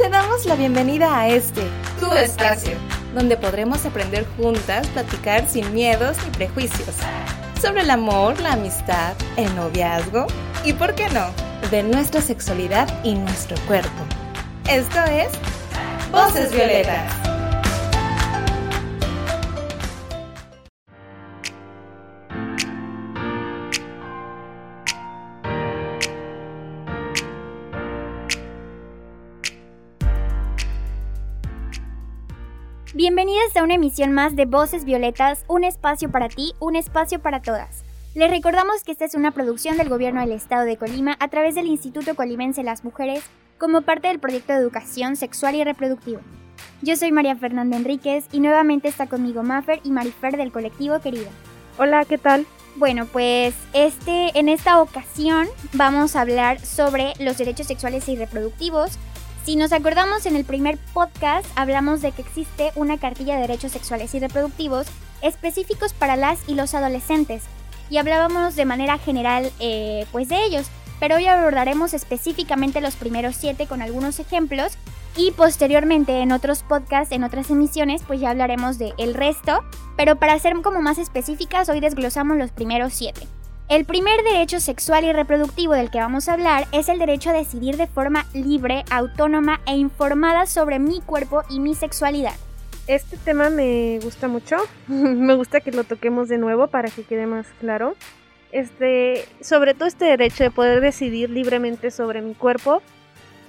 te damos la bienvenida a este, tu espacio, donde podremos aprender juntas, platicar sin miedos ni prejuicios, sobre el amor, la amistad, el noviazgo y, ¿por qué no?, de nuestra sexualidad y nuestro cuerpo. Esto es Voces Violetas. Bienvenidas a una emisión más de Voces Violetas, un espacio para ti, un espacio para todas. Les recordamos que esta es una producción del Gobierno del Estado de Colima a través del Instituto Colimense Las Mujeres como parte del proyecto de educación sexual y reproductiva. Yo soy María Fernanda Enríquez y nuevamente está conmigo Maffer y Marifer del colectivo Querida. Hola, ¿qué tal? Bueno, pues este, en esta ocasión vamos a hablar sobre los derechos sexuales y reproductivos. Si nos acordamos en el primer podcast hablamos de que existe una cartilla de derechos sexuales y reproductivos específicos para las y los adolescentes y hablábamos de manera general eh, pues de ellos, pero hoy abordaremos específicamente los primeros siete con algunos ejemplos y posteriormente en otros podcasts, en otras emisiones, pues ya hablaremos de el resto, pero para ser como más específicas hoy desglosamos los primeros siete. El primer derecho sexual y reproductivo del que vamos a hablar es el derecho a decidir de forma libre, autónoma e informada sobre mi cuerpo y mi sexualidad. Este tema me gusta mucho. me gusta que lo toquemos de nuevo para que quede más claro. Este, sobre todo este derecho de poder decidir libremente sobre mi cuerpo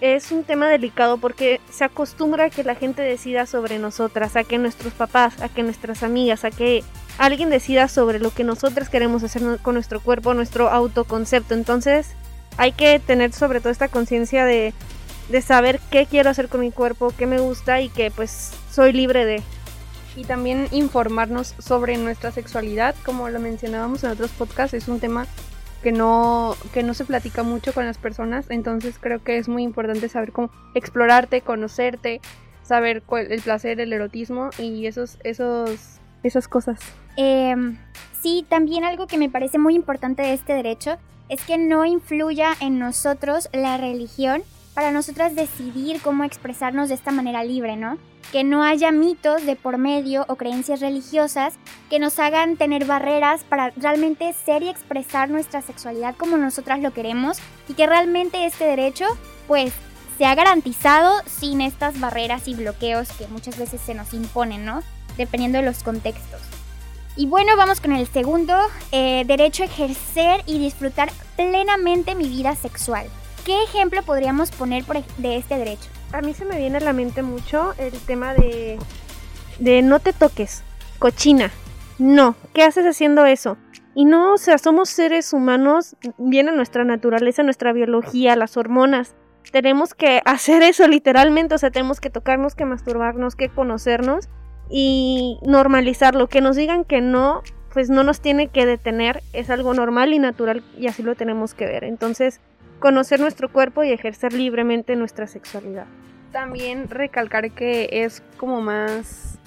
es un tema delicado porque se acostumbra a que la gente decida sobre nosotras, a que nuestros papás, a que nuestras amigas, a que alguien decida sobre lo que nosotras queremos hacer con nuestro cuerpo, nuestro autoconcepto. Entonces, hay que tener sobre todo esta conciencia de de saber qué quiero hacer con mi cuerpo, qué me gusta y que pues soy libre de. Y también informarnos sobre nuestra sexualidad, como lo mencionábamos en otros podcasts, es un tema que no, que no se platica mucho con las personas, entonces creo que es muy importante saber cómo explorarte, conocerte, saber cuál, el placer, el erotismo y esos, esos, esas cosas. Em, sí, también algo que me parece muy importante de este derecho es que no influya en nosotros la religión para nosotras decidir cómo expresarnos de esta manera libre, ¿no? Que no haya mitos de por medio o creencias religiosas que nos hagan tener barreras para realmente ser y expresar nuestra sexualidad como nosotras lo queremos y que realmente este derecho, pues, se ha garantizado sin estas barreras y bloqueos que muchas veces se nos imponen, ¿no? Dependiendo de los contextos. Y bueno, vamos con el segundo, eh, derecho a ejercer y disfrutar plenamente mi vida sexual. ¿Qué ejemplo podríamos poner de este derecho? A mí se me viene a la mente mucho el tema de, de no te toques, cochina. No, ¿qué haces haciendo eso? Y no, o sea, somos seres humanos, viene nuestra naturaleza, nuestra biología, las hormonas. Tenemos que hacer eso literalmente, o sea, tenemos que tocarnos, que masturbarnos, que conocernos y normalizarlo. Que nos digan que no, pues no nos tiene que detener, es algo normal y natural y así lo tenemos que ver. Entonces, conocer nuestro cuerpo y ejercer libremente nuestra sexualidad. También recalcar que es como más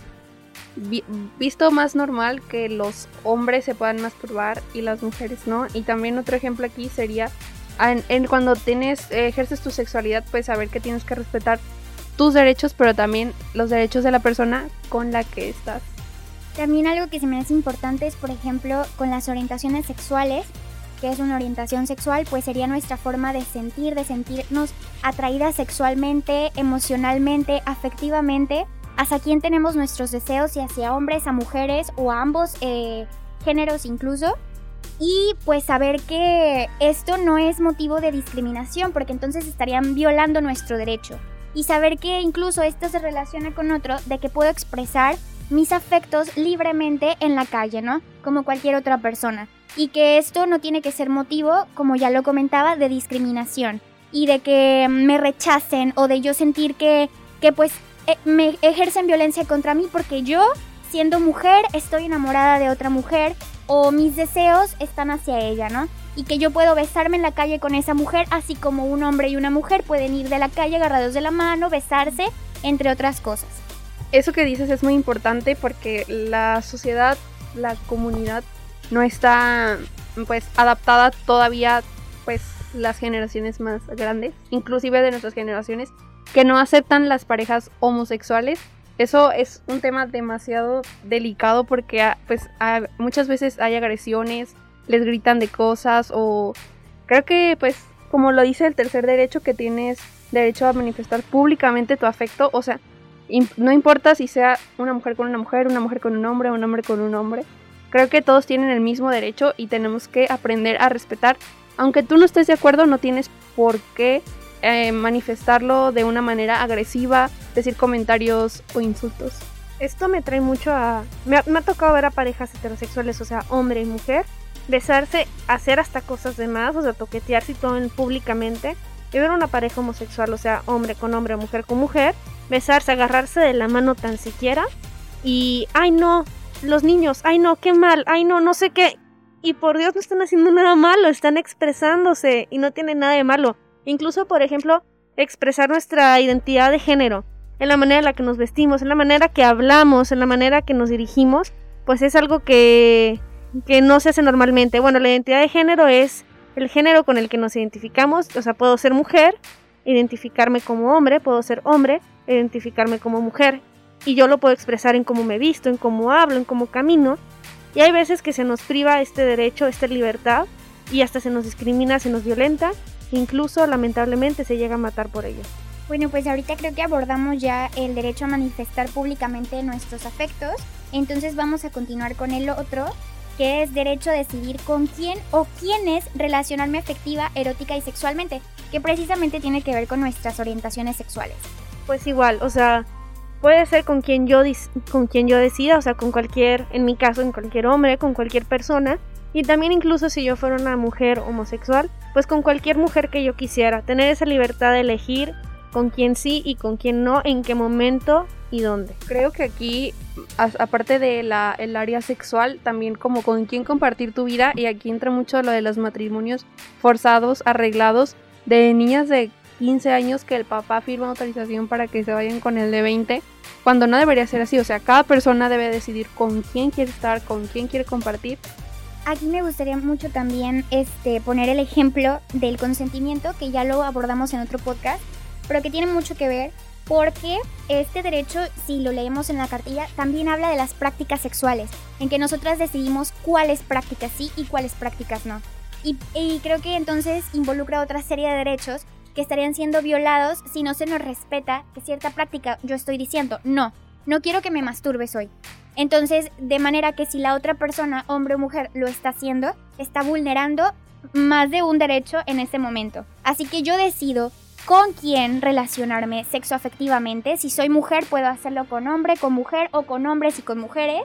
visto más normal que los hombres se puedan masturbar y las mujeres no. Y también otro ejemplo aquí sería en, cuando tienes ejerces tu sexualidad, pues saber que tienes que respetar tus derechos, pero también los derechos de la persona con la que estás. También algo que se me hace importante es, por ejemplo, con las orientaciones sexuales, que es una orientación sexual, pues sería nuestra forma de sentir, de sentirnos atraídas sexualmente, emocionalmente, afectivamente, hacia quién tenemos nuestros deseos y hacia hombres, a mujeres o a ambos eh, géneros incluso. Y pues saber que esto no es motivo de discriminación, porque entonces estarían violando nuestro derecho. Y saber que incluso esto se relaciona con otro, de que puedo expresar mis afectos libremente en la calle, ¿no? Como cualquier otra persona y que esto no tiene que ser motivo, como ya lo comentaba, de discriminación y de que me rechacen o de yo sentir que, que pues eh, me ejercen violencia contra mí porque yo, siendo mujer, estoy enamorada de otra mujer o mis deseos están hacia ella, ¿no? Y que yo puedo besarme en la calle con esa mujer, así como un hombre y una mujer pueden ir de la calle agarrados de la mano, besarse, entre otras cosas. Eso que dices es muy importante porque la sociedad, la comunidad no está pues adaptada todavía pues las generaciones más grandes, inclusive de nuestras generaciones, que no aceptan las parejas homosexuales. Eso es un tema demasiado delicado porque ah, pues ah, muchas veces hay agresiones, les gritan de cosas o creo que pues como lo dice el tercer derecho que tienes derecho a manifestar públicamente tu afecto, o sea, no importa si sea una mujer con una mujer, una mujer con un hombre, un hombre con un hombre. Creo que todos tienen el mismo derecho y tenemos que aprender a respetar. Aunque tú no estés de acuerdo, no tienes por qué eh, manifestarlo de una manera agresiva, decir comentarios o insultos. Esto me trae mucho a... Me ha, tocado ver a parejas heterosexuales, o sea, hombre y mujer, besarse, hacer hasta cosas de más, o sea, toquetearse y todo públicamente. Y ver una pareja homosexual, o sea, hombre con hombre, mujer con mujer, besarse, agarrarse de la mano tan siquiera. Y, ay no, los niños, ay no, qué mal, ay no, no sé qué. Y por Dios no están haciendo nada malo, están expresándose y no tienen nada de malo. Incluso, por ejemplo, expresar nuestra identidad de género, en la manera en la que nos vestimos, en la manera que hablamos, en la manera que nos dirigimos, pues es algo que, que no se hace normalmente. Bueno, la identidad de género es el género con el que nos identificamos, o sea, puedo ser mujer, identificarme como hombre, puedo ser hombre, identificarme como mujer. Y yo lo puedo expresar en cómo me visto, en cómo hablo, en cómo camino. Y hay veces que se nos priva este derecho, esta libertad, y hasta se nos discrimina, se nos violenta, incluso lamentablemente se llega a matar por ello. Bueno, pues ahorita creo que abordamos ya el derecho a manifestar públicamente nuestros afectos, entonces vamos a continuar con el otro, que es derecho a decidir con quién o quiénes relacionarme afectiva, erótica y sexualmente, que precisamente tiene que ver con nuestras orientaciones sexuales. Pues igual, o sea, puede ser con quien yo con quien yo decida, o sea, con cualquier, en mi caso, en cualquier hombre, con cualquier persona, y también incluso si yo fuera una mujer homosexual, pues con cualquier mujer que yo quisiera, tener esa libertad de elegir con quién sí y con quién no, en qué momento y dónde. Creo que aquí, aparte de la, el área sexual, también como con quién compartir tu vida, y aquí entra mucho lo de los matrimonios forzados, arreglados, de niñas de 15 años que el papá firma autorización para que se vayan con el de 20, cuando no debería ser así, o sea, cada persona debe decidir con quién quiere estar, con quién quiere compartir. Aquí me gustaría mucho también este, poner el ejemplo del consentimiento, que ya lo abordamos en otro podcast, pero que tiene mucho que ver porque este derecho, si lo leemos en la cartilla, también habla de las prácticas sexuales, en que nosotras decidimos cuáles prácticas sí y cuáles prácticas no. Y, creo que entonces involucra otra serie de derechos que estarían siendo violados si no se nos respeta que cierta práctica, yo estoy diciendo, no, no quiero que me masturbes hoy. Entonces, de manera que si la otra persona, hombre o mujer, lo está haciendo, está vulnerando más de un derecho en ese momento. Así que yo decido con quién relacionarme sexoafectivamente. Si soy mujer, puedo hacerlo con hombre, con mujer o con hombres y con mujeres.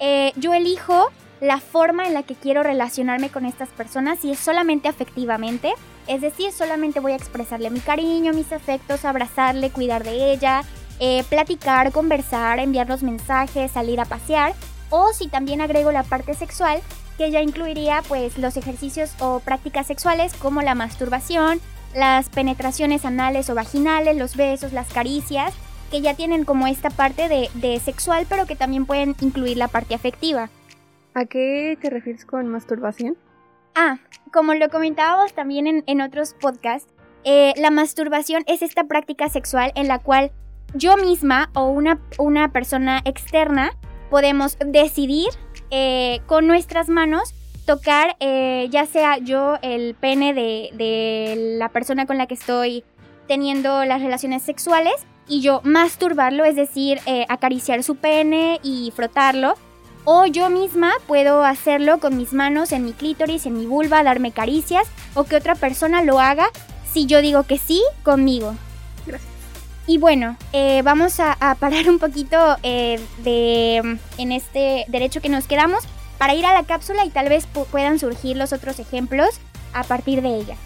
Eh, yo elijo la forma en la que quiero relacionarme con estas personas, si es solamente afectivamente, es decir, solamente voy a expresarle mi cariño, mis afectos, abrazarle, cuidar de ella, eh, platicar, conversar, enviar los mensajes, salir a pasear, o si también agrego la parte sexual, que ya incluiría pues los ejercicios o prácticas sexuales como la masturbación, las penetraciones anales o vaginales, los besos, las caricias, que ya tienen como esta parte de, de sexual, pero que también pueden incluir la parte afectiva. ¿A qué te refieres con masturbación? Ah, como lo comentábamos también en, otros podcasts, eh, la masturbación es esta práctica sexual en la cual yo misma o una, una persona externa podemos decidir eh, con nuestras manos tocar eh, ya sea yo el pene de, de, la persona con la que estoy teniendo las relaciones sexuales y yo masturbarlo, es decir, acariciar su pene y frotarlo o yo misma puedo hacerlo con mis manos en mi clítoris, en mi vulva, darme caricias, o que otra persona lo haga si yo digo que sí conmigo. Gracias. Y bueno, eh, vamos a, parar un poquito eh, de, en este derecho que nos quedamos para ir a la cápsula y tal vez puedan surgir los otros ejemplos a partir de ella.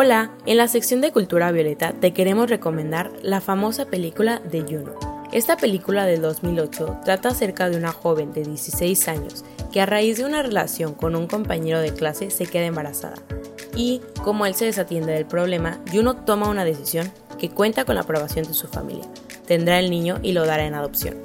Hola, en la sección de Cultura Violeta te queremos recomendar la famosa película de Juno. Esta película del 2008 trata acerca de una joven de 16 años que a raíz de una relación con un compañero de clase se queda embarazada. Y, como él se desatiende del problema, Juno toma una decisión que cuenta con la aprobación de su familia. Tendrá el niño y lo dará en adopción.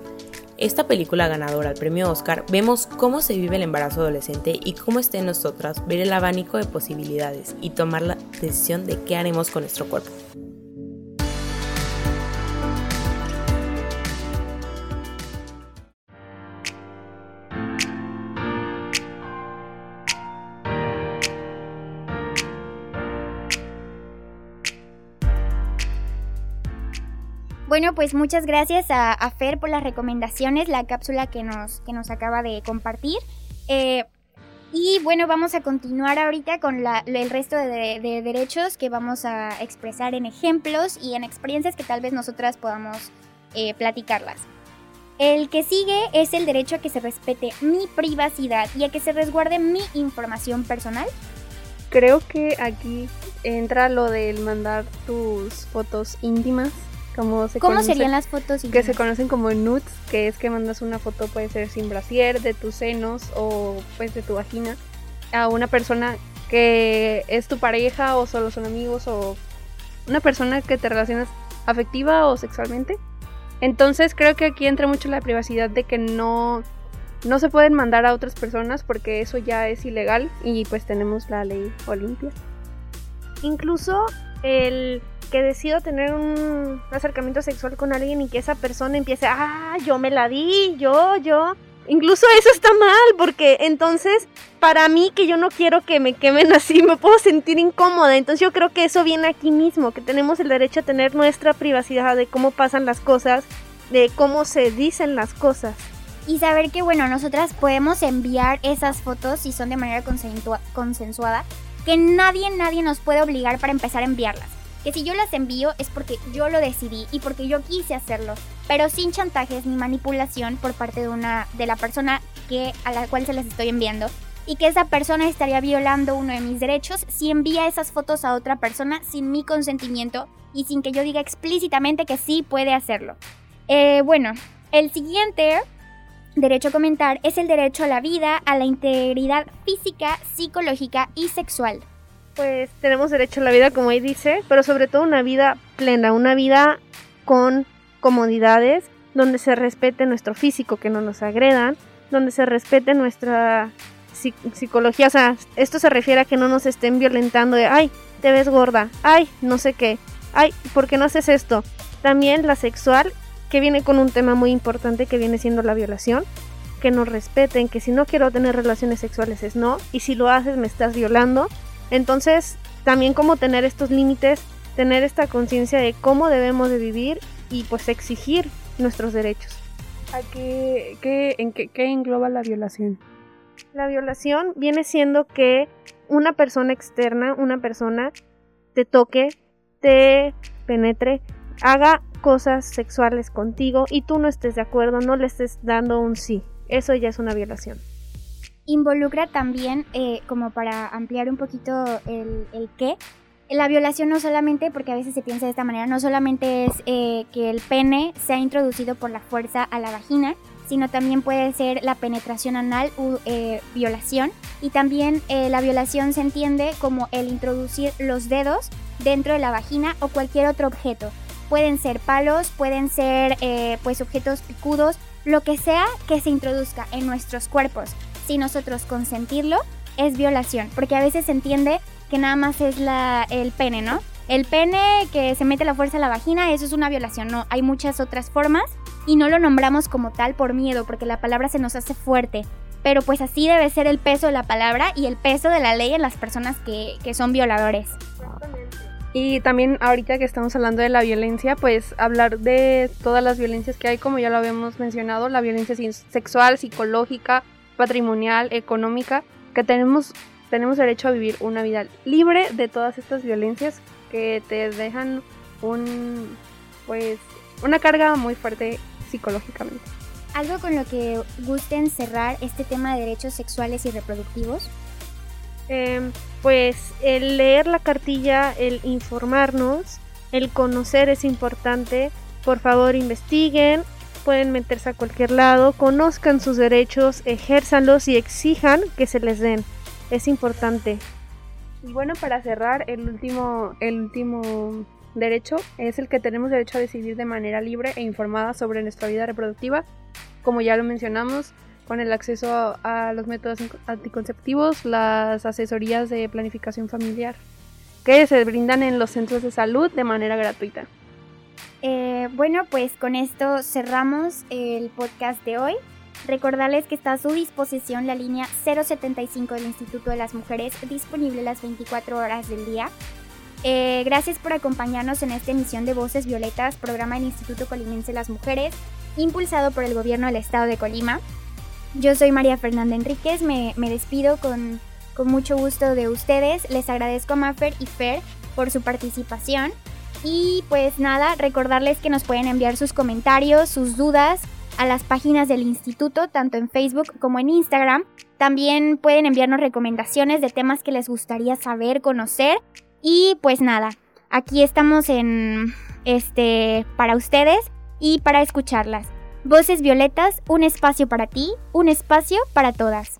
esta película ganadora al premio Oscar, vemos cómo se vive el embarazo adolescente y cómo está en nosotras ver el abanico de posibilidades y tomar la decisión de qué haremos con nuestro cuerpo. Bueno, pues muchas gracias a, Fer por las recomendaciones, la cápsula que nos, que nos acaba de compartir. Eh, y bueno, vamos a continuar ahorita con el resto de, derechos que vamos a expresar en ejemplos y en experiencias que tal vez nosotras podamos eh, platicarlas. El que sigue es el derecho a que se respete mi privacidad y a que se resguarde mi información personal. Creo que aquí entra lo del mandar tus fotos íntimas ¿Cómo serían las fotos? Que se conocen como nudes, que es que mandas una foto, puede ser sin brasier, de tus senos o pues de tu vagina, a una persona que es tu pareja o solo son amigos o una persona que te relacionas afectiva o sexualmente. Entonces creo que aquí entra mucho la privacidad de que no, no se pueden mandar a otras personas porque eso ya es ilegal y pues tenemos la ley Olimpia. Incluso el que decido tener un acercamiento sexual con alguien y que esa persona empiece, ah, yo me la di, yo, yo. Incluso eso está mal, porque entonces, para mí que yo no quiero que me quemen así, me puedo sentir incómoda. Entonces yo creo que eso viene aquí mismo, que tenemos el derecho a tener nuestra privacidad de cómo pasan las cosas, de cómo se dicen las cosas. Y saber que, bueno, nosotras podemos enviar esas fotos si son de manera consensuada, que nadie, nadie nos puede obligar para empezar a enviarlas que si yo las envío es porque yo lo decidí y porque yo quise hacerlo, pero sin chantajes ni manipulación por parte de una de la persona que a la cual se las estoy enviando. Y que esa persona estaría violando uno de mis derechos si envía esas fotos a otra persona sin mi consentimiento y sin que yo diga explícitamente que sí puede hacerlo. Eh, bueno, el siguiente derecho a comentar es el derecho a la vida, a la integridad física, psicológica y sexual pues tenemos derecho a la vida, como ahí dice, pero sobre todo una vida plena, una vida con comodidades, donde se respete nuestro físico, que no nos agredan, donde se respete nuestra psicología, o sea, esto se refiere a que no nos estén violentando de, ay, te ves gorda, ay, no sé qué, ay, ¿por qué no haces esto? También la sexual, que viene con un tema muy importante que viene siendo la violación, que nos respeten, que si no quiero tener relaciones sexuales es no, y si lo haces me estás violando, entonces, también como tener estos límites, tener esta conciencia de cómo debemos de vivir y pues exigir nuestros derechos. ¿A qué, en qué, qué engloba la violación? La violación viene siendo que una persona externa, una persona te toque, te penetre, haga cosas sexuales contigo y tú no estés de acuerdo, no le estés dando un sí. Eso ya es una violación involucra también, eh, como para ampliar un poquito el, el, qué, la violación no solamente, porque a veces se piensa de esta manera, no solamente es eh, que el pene sea introducido por la fuerza a la vagina, sino también puede ser la penetración anal u eh, violación. Y también la violación se entiende como el introducir los dedos dentro de la vagina o cualquier otro objeto. Pueden ser palos, pueden ser pues objetos picudos, lo que sea que se introduzca en nuestros cuerpos si nosotros consentirlo, es violación, porque a veces se entiende que nada más es la, el pene, ¿no? El pene que se mete la fuerza a la vagina, eso es una violación, no, hay muchas otras formas y no lo nombramos como tal por miedo, porque la palabra se nos hace fuerte. Pero pues así debe ser el peso de la palabra y el peso de la ley en las personas que, que son violadores. Y también ahorita que estamos hablando de la violencia, pues hablar de todas las violencias que hay, como ya lo habíamos mencionado, la violencia sexual, psicológica, patrimonial, económica, que tenemos, tenemos derecho a vivir una vida libre de todas estas violencias que te dejan un, pues, una carga muy fuerte psicológicamente. ¿Algo con lo que gusten cerrar este tema de derechos sexuales y reproductivos? Em, pues el leer la cartilla, el informarnos, el conocer es importante. Por favor, investiguen, pueden meterse a cualquier lado, conozcan sus derechos, ejérzanlos y exijan que se les den. Es importante. Y bueno, para cerrar, el último, el último derecho es el que tenemos derecho a decidir de manera libre e informada sobre nuestra vida reproductiva. como ya lo mencionamos, con el acceso a, los métodos anticonceptivos, las asesorías de planificación familiar, que se brindan en los centros de salud de manera gratuita. Eh, bueno, pues con esto cerramos el podcast de hoy. Recordarles que está a su disposición la línea 075 del Instituto de las Mujeres, disponible las 24 horas del día. Eh, gracias por acompañarnos en esta emisión de Voces Violetas, programa del Instituto Colimense de las Mujeres, impulsado por el gobierno del estado de Colima. Yo soy María Fernanda Enríquez, me, despido con, con, mucho gusto de ustedes. Les agradezco a Maffer y Fer por su participación. Y pues nada, recordarles que nos pueden enviar sus comentarios, sus dudas a las páginas del instituto, tanto en Facebook como en Instagram. También pueden enviarnos recomendaciones de temas que les gustaría saber, conocer. Y pues nada, aquí estamos en este para ustedes y para escucharlas. Voces Violetas, un espacio para ti, un espacio para todas.